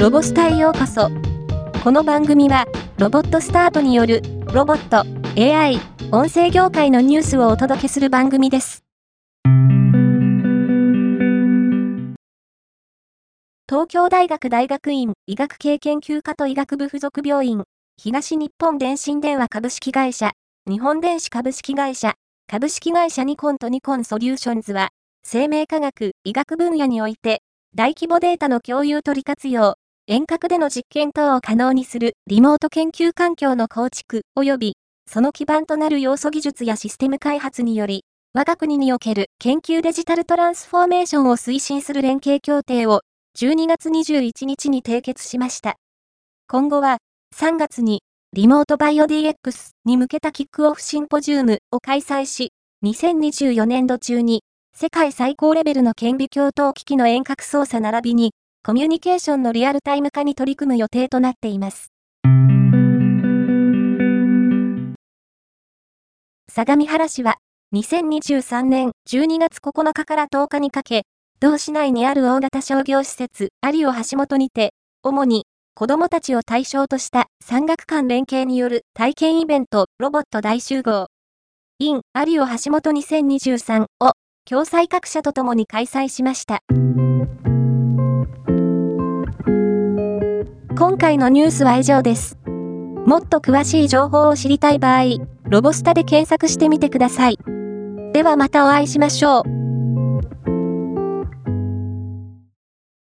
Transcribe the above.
ロボスタへようこそ。この番組は、ロボットスタートによる、ロボット、AI、音声業界のニュースをお届けする番組です。東京大学大学院医学系研究科と医学部附属病院、東日本電信電話株式会社、日本電子株式会社、株式会社ニコンとニコンソリューションズは、生命科学、医学分野において、大規模データの共有取り活用、遠隔での実験等を可能にするリモート研究環境の構築及び、その基盤となる要素技術やシステム開発により、我が国における研究デジタルトランスフォーメーションを推進する連携協定を12月21日に締結しました。今後は3月にリモートバイオ DX に向けたキックオフシンポジウムを開催し、2024年度中に世界最高レベルの顕微鏡等機器の遠隔操作並びに、コミュニケーションのリアルタイム化に取り組む予定となっています。相模原市は、2023年12月9日から10日にかけ、同市内にある大型商業施設、アリオ橋本にて、主に子供たちを対象とした産学間連携による体験イベント、ロボット大集合、in アリオ橋本2023を共催各社とともに開催しました。今回のニュースは以上です。もっと詳しい情報を知りたい場合、ロボスタで検索してみてください。ではまたお会いしましょう。